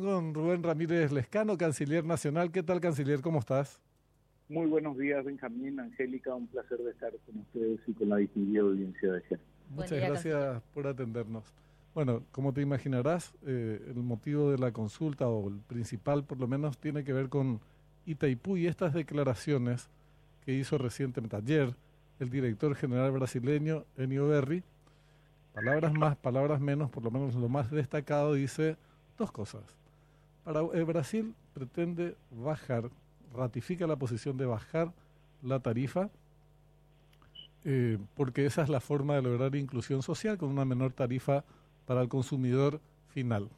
Con Rubén Ramírez Lescano, canciller nacional. ¿Qué tal, canciller? ¿Cómo estás? Muy buenos días, Benjamín, Angélica. Un placer de estar con ustedes y con la distinguida audiencia de gente. Muchas gracias por atendernos. Bueno, como te imaginarás, eh, el motivo de la consulta, o el principal por lo menos, tiene que ver con Itaipú y estas declaraciones que hizo recientemente ayer el director general brasileño Enio Berri. Palabras más, palabras menos, por lo menos lo más destacado dice dos cosas. Para el Brasil pretende bajar, ratifica la posición de bajar la tarifa eh, porque esa es la forma de lograr inclusión social con una menor tarifa para el consumidor final.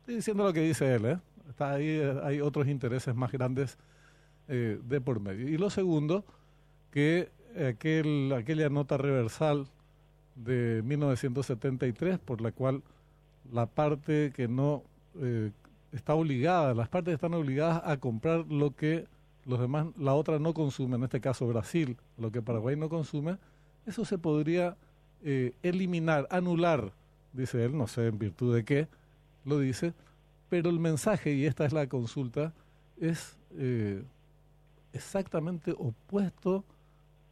Estoy diciendo lo que dice él, ¿eh? Está ahí, hay otros intereses más grandes eh, de por medio. Y lo segundo, que aquel, aquella nota reversal de 1973 por la cual la parte que no eh, está obligada, las partes están obligadas a comprar lo que los demás, la otra no consume, en este caso Brasil, lo que Paraguay no consume, eso se podría eh, eliminar, anular dice él, no sé en virtud de qué lo dice, pero el mensaje, y esta es la consulta, es eh, exactamente opuesto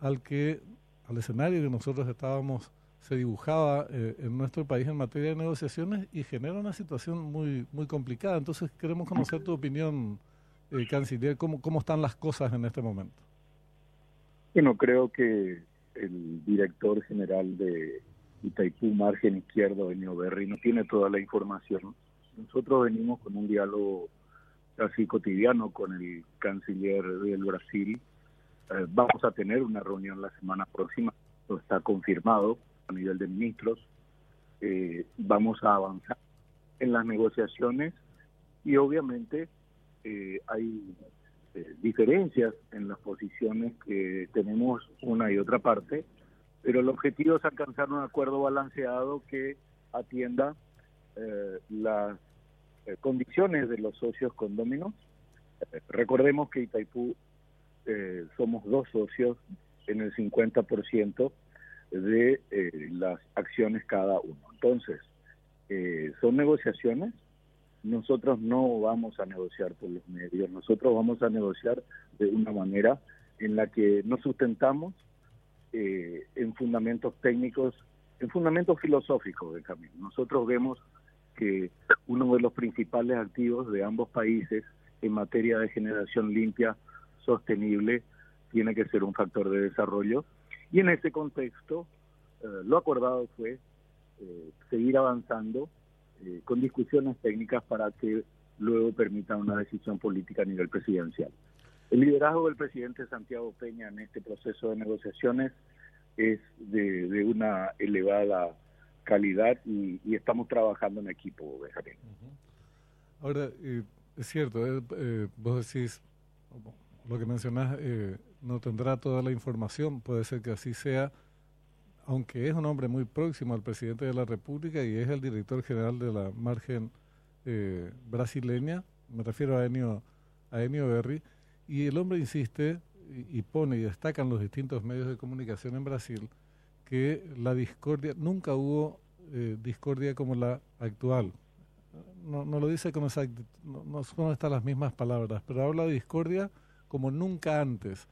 al que al escenario que nosotros estábamos se dibujaba eh, en nuestro país en materia de negociaciones y genera una situación muy muy complicada. Entonces queremos conocer tu opinión, eh, canciller, cómo, cómo están las cosas en este momento. Bueno, creo que el director general de Itaipú, margen izquierdo, Enio Berri, no tiene toda la información. Nosotros venimos con un diálogo casi cotidiano con el canciller del Brasil. Eh, vamos a tener una reunión la semana próxima, está confirmado a nivel de ministros. Eh, vamos a avanzar en las negociaciones y obviamente eh, hay diferencias en las posiciones que tenemos una y otra parte pero el objetivo es alcanzar un acuerdo balanceado que atienda eh, las eh, condiciones de los socios condóminos. Eh, recordemos que Itaipú somos dos socios en el 50% de las acciones cada uno. Entonces, son negociaciones. Nosotros no vamos a negociar por los medios, nosotros vamos a negociar de una manera en la que nos sustentamos eh, en fundamentos técnicos, en fundamentos filosóficos camino. Nosotros vemos que uno de los principales activos de ambos países en materia de generación limpia, sostenible, tiene que ser un factor de desarrollo. Y en ese contexto, eh, lo acordado fue eh, seguir avanzando con discusiones técnicas para que luego permita una decisión política a nivel presidencial. El liderazgo del presidente Santiago Peña en este proceso de negociaciones es de, una elevada calidad y, estamos trabajando en equipo, Benjamín. Ahora, eh, es cierto, eh, eh, vos decís, lo que mencionás, no tendrá toda la información, puede ser que así sea, aunque es un hombre muy próximo al presidente de la República y es el director general de la margen brasileña, me refiero a Enio, a Berri, y el hombre insiste y, pone y destacan los distintos medios de comunicación en Brasil que la discordia, nunca hubo eh, discordia como la actual. No, no lo dice con exactitud, no, no son estas las mismas palabras, pero habla de discordia como nunca antes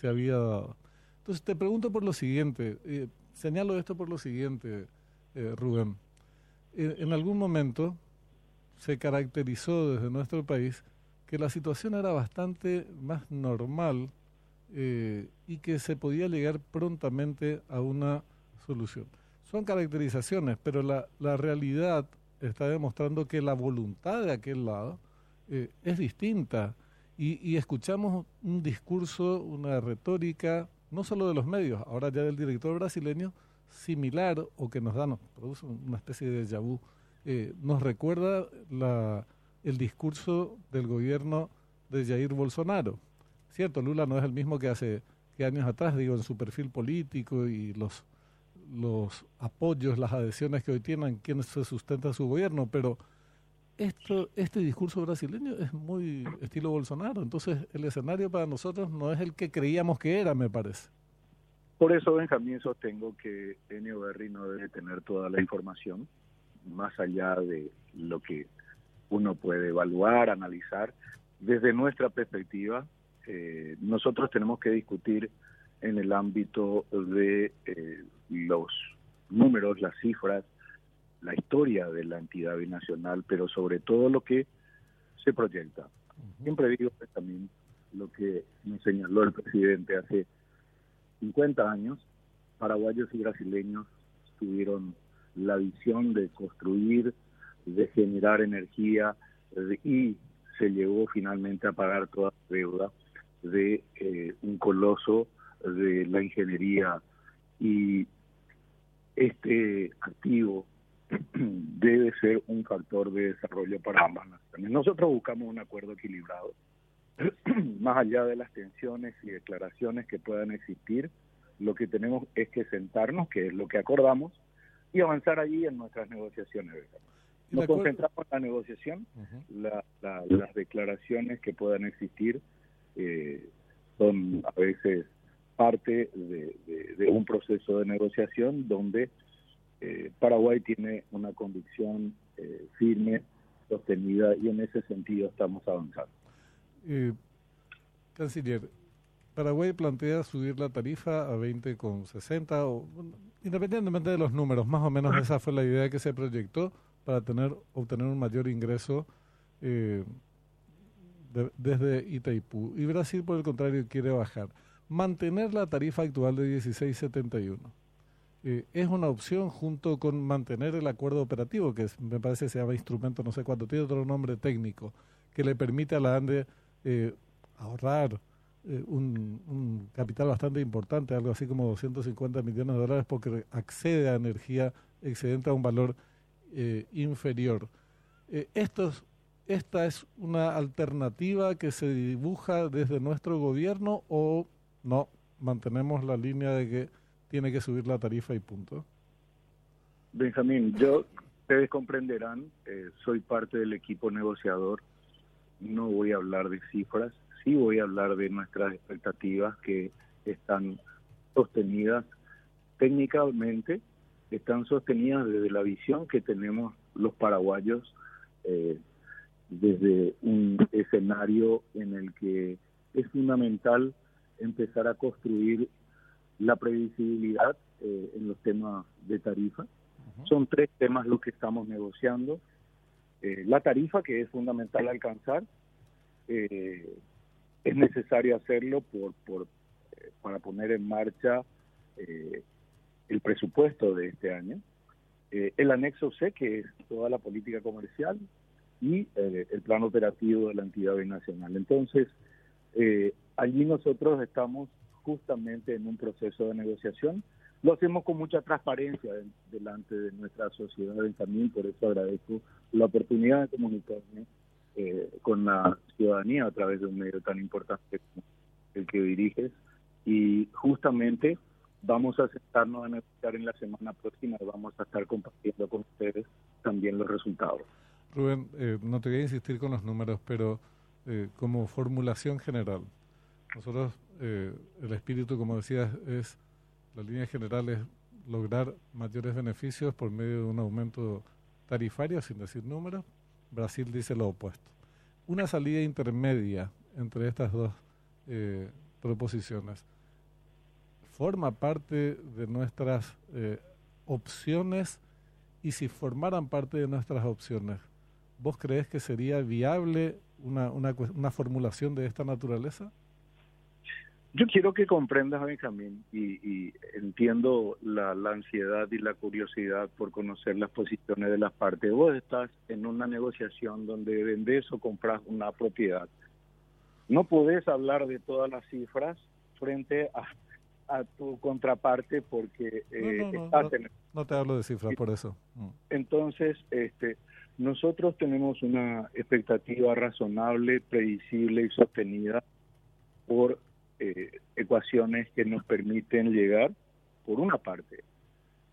se había dado. Entonces te pregunto por lo siguiente, eh, señalo esto por lo siguiente, eh, Rubén. en algún momento se caracterizó desde nuestro país que la situación era bastante más normal eh, y que se podía llegar prontamente a una solución. Son caracterizaciones, pero la, la realidad está demostrando que la voluntad de aquel lado es distinta y, escuchamos un discurso, una retórica, no solo de los medios, ahora ya del director brasileño, similar o que nos da, nos produce una especie de vu, eh, nos recuerda la el discurso del gobierno de Jair Bolsonaro. Cierto, Lula no es el mismo que hace años atrás, digo, en su perfil político y los, los apoyos, las adhesiones que hoy tienen, quienes se sustenta su gobierno, pero esto, este discurso brasileño es muy estilo Bolsonaro, entonces el escenario para nosotros no es el que creíamos que era, me parece. Por eso, Benjamín, sostengo que Enio Berri no debe tener toda la información, más allá de lo que uno puede evaluar, analizar. Desde nuestra perspectiva, eh, nosotros tenemos que discutir en el ámbito de eh, los números, las cifras, la historia de la entidad binacional, pero sobre todo lo que se proyecta. Siempre digo también lo que nos señaló el presidente hace 50 años, paraguayos y brasileños tuvieron la visión de construir, de generar energía y se llegó finalmente a pagar toda la deuda de eh, un coloso de la ingeniería y este activo debe ser un factor de desarrollo para ambas naciones. Nosotros buscamos un acuerdo equilibrado, más allá de las tensiones y declaraciones que puedan existir, lo que tenemos es que sentarnos, que es lo que acordamos, y avanzar allí en nuestras negociaciones. Nos concentramos en la negociación, las declaraciones que puedan existir eh, son a veces parte de, un proceso de negociación donde eh, Paraguay tiene una convicción eh, firme, sostenida y en ese sentido estamos avanzando. canciller, Paraguay plantea subir la tarifa a 20,60 o independientemente de los números, más o menos esa fue la idea que se proyectó para tener obtener un mayor ingreso eh, desde Itaipú. Y Brasil, por el contrario, quiere bajar. Mantener la tarifa actual de 16,71 eh, es una opción junto con mantener el acuerdo operativo, que me parece se llama instrumento, no sé cuánto, tiene otro nombre técnico, que le permite a la ANDE eh, ahorrar eh, un, capital bastante importante, algo así como 250 millones de dólares, porque accede a energía excedente a un valor inferior. Eh, ¿Esta es una alternativa que se dibuja desde nuestro gobierno o no? Mantenemos la línea de que tiene que subir la tarifa y punto. Benjamín, yo, ustedes comprenderán, soy parte del equipo negociador, no voy a hablar de cifras, sí voy a hablar de nuestras expectativas que están sostenidas técnicamente, están sostenidas desde la visión que tenemos los paraguayos, eh, desde un escenario en el que es fundamental empezar a construir la previsibilidad eh, en los temas de tarifa. Son tres temas los que estamos negociando. Eh, la tarifa, que es fundamental alcanzar, eh, es necesario hacerlo por, por eh, para poner en marcha eh, el presupuesto de este año, el anexo C, que es toda la política comercial, y el plan operativo de la entidad binacional. Entonces, allí nosotros estamos justamente en un proceso de negociación. Lo hacemos con mucha transparencia delante de nuestra sociedad también, por eso agradezco la oportunidad de comunicarme eh, con la ciudadanía a través de un medio tan importante como el que diriges. Y justamente vamos a sentarnos a negociar en la semana próxima y vamos a estar compartiendo con ustedes también los resultados. Rubén, eh, no te voy a insistir con los números, pero eh, como formulación general, nosotros, el espíritu, como decías, es, la línea general es lograr mayores beneficios por medio de un aumento tarifario, sin decir números, Brasil dice lo opuesto. Una salida intermedia entre estas dos eh, proposiciones forma parte de nuestras eh, opciones y si formaran parte de nuestras opciones, ¿vos crees que sería viable una, una, una formulación de esta naturaleza? Yo quiero que comprendas, Benjamín, y, y entiendo la, la, ansiedad y la curiosidad por conocer las posiciones de las partes. Vos estás en una negociación donde vendés o compras una propiedad. No podés hablar de todas las cifras frente a, a tu contraparte porque eh, no, no, no, te hablo de cifras por eso. Mm. Entonces, este, nosotros tenemos una expectativa razonable, previsible y sostenida por eh, ecuaciones que nos permiten llegar, por una parte,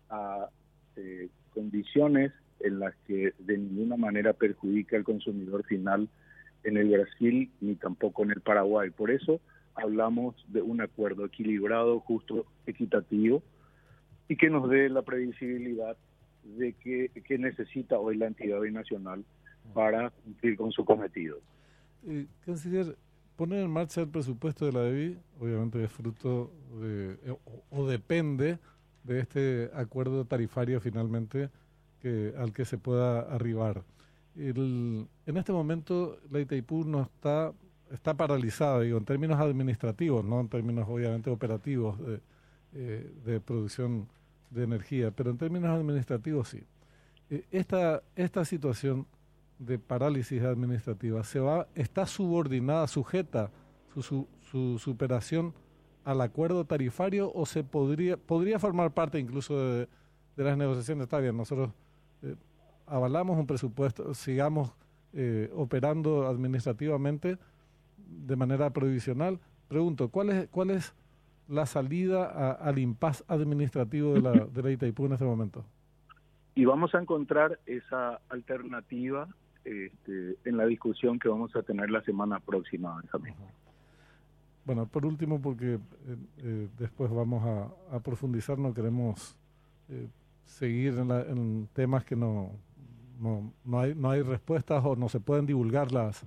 a eh, condiciones en las que de ninguna manera perjudica al consumidor final en el Brasil ni tampoco en el Paraguay. Por eso hablamos de un acuerdo equilibrado, justo, equitativo y que nos dé la previsibilidad de que, que necesita hoy la entidad binacional para cumplir con su cometido. Eh, canciller, poner en marcha el presupuesto de la DEBI, obviamente es fruto de, o, depende de este acuerdo tarifario finalmente al que se pueda arribar. en este momento la Itaipú no está, está paralizada, digo, en términos administrativos, no en términos obviamente operativos de, eh, producción de energía, pero en términos administrativos sí. Eh, esta, esta situación de parálisis administrativa se va, está subordinada, sujeta su, su, superación al acuerdo tarifario o se podría, podría formar parte incluso de, las negociaciones. Está bien, nosotros eh, avalamos un presupuesto, sigamos eh, operando administrativamente de manera provisional. Pregunto, ¿cuál es, cuál es la salida al impas administrativo de la, de la Itaipú en este momento? Y vamos a encontrar esa alternativa este, en la discusión que vamos a tener la semana próxima, Benjamín. Bueno, por último, porque eh, eh, después vamos a, profundizar, no queremos eh, seguir en, temas que no, no, no, hay, no hay respuestas o no se pueden divulgar las,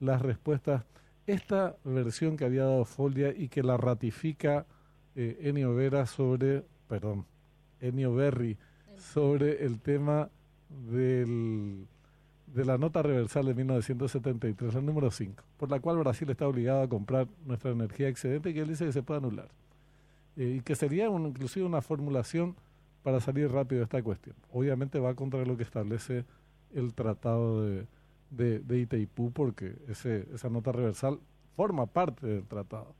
las respuestas. Esta versión que había dado Folia y que la ratifica Enio Vera sobre, perdón, Enio Berry, sobre el tema del de la nota reversal de 1973, el número 5, por la cual Brasil está obligado a comprar nuestra energía excedente y que él dice que se puede anular. Eh, y que sería un, inclusive una formulación para salir rápido de esta cuestión. Obviamente va contra lo que establece el tratado de, de, Itaipú, porque ese, esa nota reversal forma parte del tratado.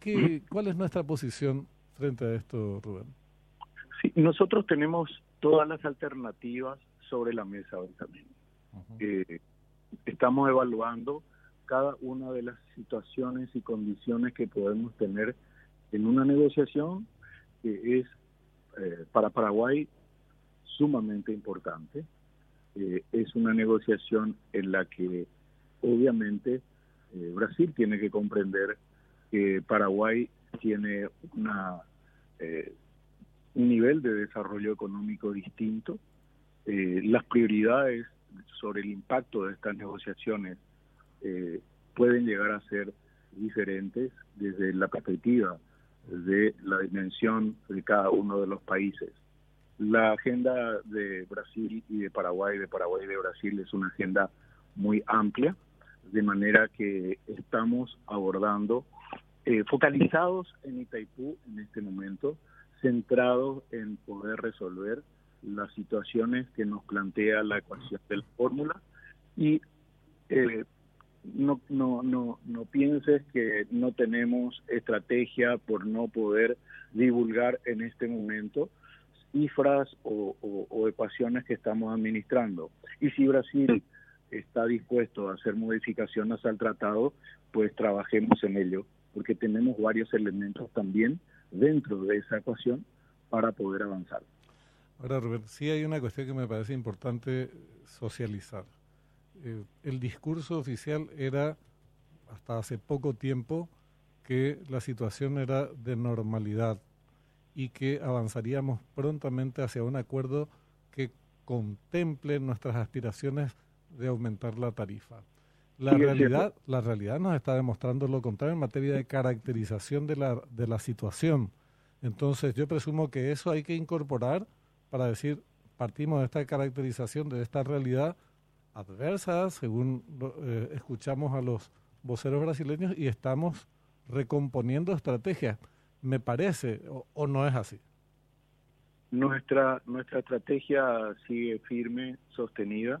¿Qué, ¿Cuál es nuestra posición frente a esto, Rubén? Sí, nosotros tenemos todas las alternativas sobre la mesa también estamos evaluando cada una de las situaciones y condiciones que podemos tener en una negociación que es eh, para Paraguay sumamente importante. Eh, es una negociación en la que obviamente eh, Brasil tiene que comprender que Paraguay tiene una, un nivel de desarrollo económico distinto. las prioridades sobre el impacto de estas negociaciones eh, pueden llegar a ser diferentes desde la perspectiva de la dimensión de cada uno de los países. La agenda de Brasil y de Paraguay, de Paraguay y de Brasil es una agenda muy amplia, de manera que estamos abordando, eh, focalizados en Itaipú en este momento, centrados en poder resolver las situaciones que nos plantea la ecuación de la fórmula y eh, no, no, no, no pienses que no tenemos estrategia por no poder divulgar en este momento cifras o, o, ecuaciones que estamos administrando. Y si Brasil está dispuesto a hacer modificaciones al tratado, pues trabajemos en ello, porque tenemos varios elementos también dentro de esa ecuación para poder avanzar. Ahora, Robert, sí hay una cuestión que me parece importante socializar. Eh, el discurso oficial era, hasta hace poco tiempo, que la situación era de normalidad y que avanzaríamos prontamente hacia un acuerdo que contemple nuestras aspiraciones de aumentar la tarifa. La realidad, la realidad nos está demostrando lo contrario en materia de caracterización de la, de la situación. Entonces, yo presumo que eso hay que incorporar para decir, partimos de esta caracterización, de esta realidad adversa, según eh, escuchamos a los voceros brasileños, y estamos recomponiendo estrategias. Me parece, o, no es así. Nuestra, nuestra estrategia sigue firme, sostenida.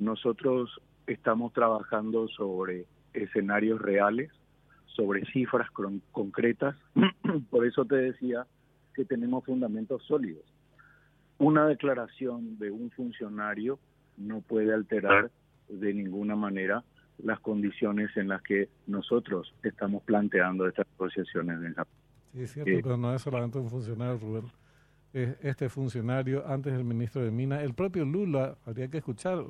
Nosotros estamos trabajando sobre escenarios reales, sobre cifras concretas. Por eso te decía que tenemos fundamentos sólidos una declaración de un funcionario no puede alterar de ninguna manera las condiciones en las que nosotros estamos planteando estas negociaciones. En sí, es cierto, pero no es solamente un funcionario, Rubén. este funcionario, antes el ministro de Minas, el propio Lula, habría que escuchar,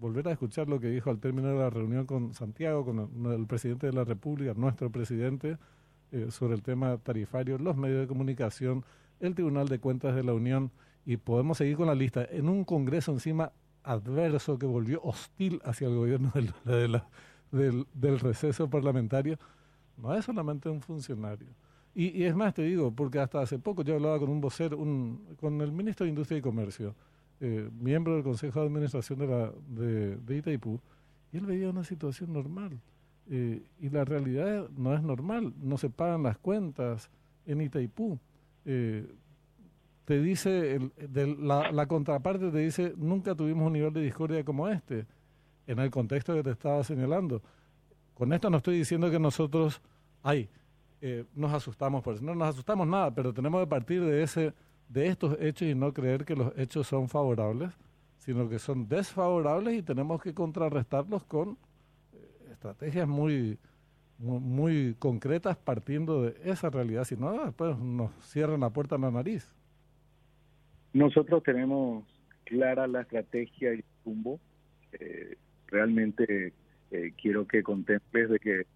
volver a escuchar lo que dijo al término de la reunión con Santiago, con el, presidente de la República, nuestro presidente, eh, sobre el tema tarifario, los medios de comunicación, el Tribunal de Cuentas de la Unión y podemos seguir con la lista. En un Congreso encima adverso que volvió hostil hacia el gobierno del, del, receso parlamentario, no es solamente un funcionario. Y, es más, te digo, porque hasta hace poco yo hablaba con un vocero, un, con el ministro de Industria y Comercio, eh, miembro del Consejo de Administración de, la, de, Itaipú, y él veía una situación normal. Eh, y la realidad no es normal, no se pagan las cuentas en Itaipú. Eh, te dice, el, de la, la, contraparte te dice, nunca tuvimos un nivel de discordia como este, en el contexto que te estaba señalando. Con esto no estoy diciendo que nosotros, ay, eh, nos asustamos por eso. No nos asustamos nada, pero tenemos que partir de, ese, de estos hechos y no creer que los hechos son favorables, sino que son desfavorables y tenemos que contrarrestarlos con eh, estrategias muy, muy, concretas partiendo de esa realidad. Si no, después nos cierran la puerta en la nariz. Nosotros tenemos clara la estrategia y el rumbo. Eh, realmente eh, quiero que contemples de que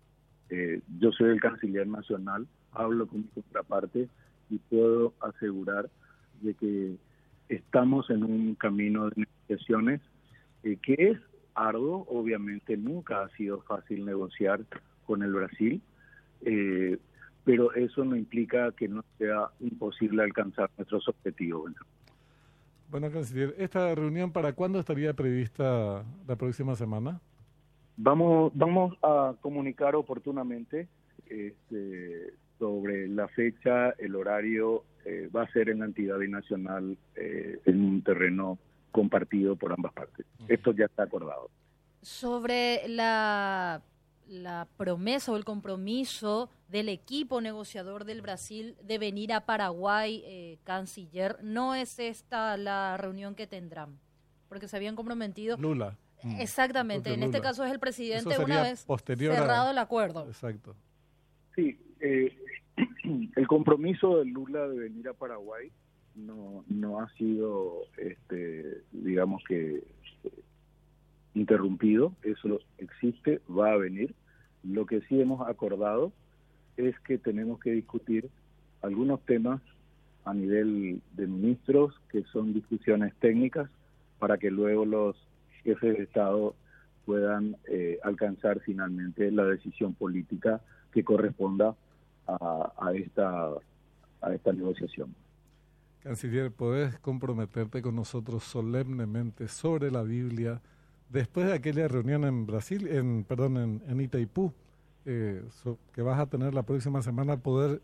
eh, yo soy el canciller nacional, hablo con mi contraparte y puedo asegurar de que estamos en un camino de negociaciones que es arduo, obviamente nunca ha sido fácil negociar con el Brasil, pero eso no implica que no sea imposible alcanzar nuestros objetivos. Bueno, canciller, ¿esta reunión para cuándo estaría prevista la próxima semana? Vamos, vamos a comunicar oportunamente este, sobre la fecha, el horario, eh, va a ser en la entidad binacional eh, en un terreno compartido por ambas partes. Esto ya está acordado. Sobre la la promesa o el compromiso del equipo negociador del Brasil de venir a Paraguay, eh, canciller, no es esta la reunión que tendrán, porque se habían comprometido. Lula. Mm. Exactamente, en este caso es el presidente una vez cerrado el acuerdo. Exacto. Sí, eh, el compromiso de Lula de venir a Paraguay no, no ha sido, este, digamos que interrumpido, eso existe, va a venir. Lo que sí hemos acordado es que tenemos que discutir algunos temas a nivel de ministros, que son discusiones técnicas, para que luego los jefes de Estado puedan eh, alcanzar finalmente la decisión política que corresponda a, a, esta, a esta negociación. Canciller, ¿podés comprometerte con nosotros solemnemente sobre la Biblia? Después de aquella reunión en Brasil, en perdón, en, Itaipú, eh, que vas a tener la próxima semana, poder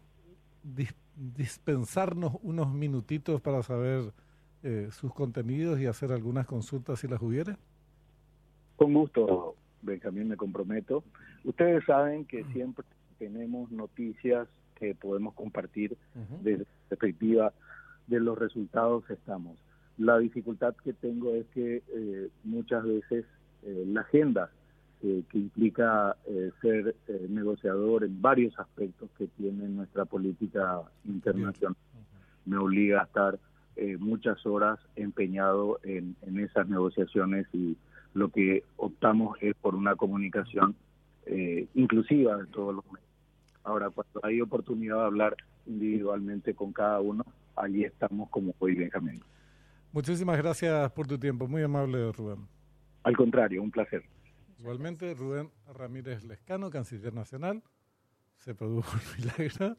dispensarnos unos minutitos para saber eh, sus contenidos y hacer algunas consultas si las hubiera? Con gusto, Benjamín, me comprometo. Ustedes saben que siempre tenemos noticias que podemos compartir desde la perspectiva de los resultados estamos. La dificultad que tengo es que eh, muchas veces eh, la agenda eh, que implica ser negociador en varios aspectos que tiene nuestra política internacional me obliga a estar muchas horas empeñado en, esas negociaciones y lo que optamos es por una comunicación inclusiva de todos los medios. Ahora, cuando hay oportunidad de hablar individualmente con cada uno, allí estamos como hoy Benjamín. Muchísimas gracias por tu tiempo, muy amable Rubén. Al contrario, un placer. Igualmente, Rubén Ramírez Lescano, canciller nacional, se produjo el milagro.